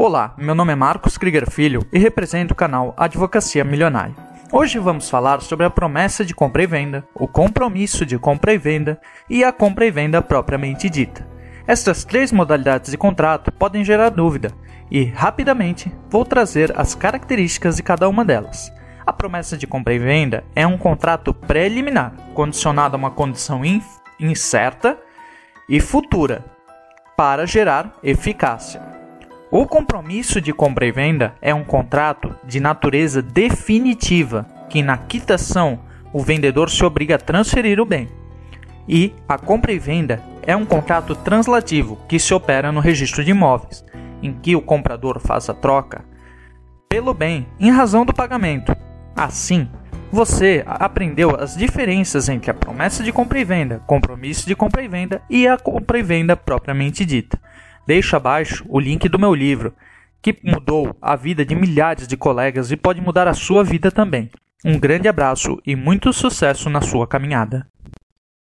Olá, meu nome é Marcos Krieger Filho e represento o canal Advocacia Milionária. Hoje vamos falar sobre a promessa de compra e venda, o compromisso de compra e venda e a compra e venda propriamente dita. Estas três modalidades de contrato podem gerar dúvida e, rapidamente, vou trazer as características de cada uma delas. A promessa de compra e venda é um contrato preliminar, condicionado a uma condição incerta e futura, para gerar eficácia. O compromisso de compra e venda é um contrato de natureza definitiva, que na quitação o vendedor se obriga a transferir o bem. E a compra e venda é um contrato translativo que se opera no registro de imóveis, em que o comprador faz a troca pelo bem em razão do pagamento. Assim, você aprendeu as diferenças entre a promessa de compra e venda, compromisso de compra e venda e a compra e venda propriamente dita. Deixo abaixo o link do meu livro, que mudou a vida de milhares de colegas e pode mudar a sua vida também. Um grande abraço e muito sucesso na sua caminhada.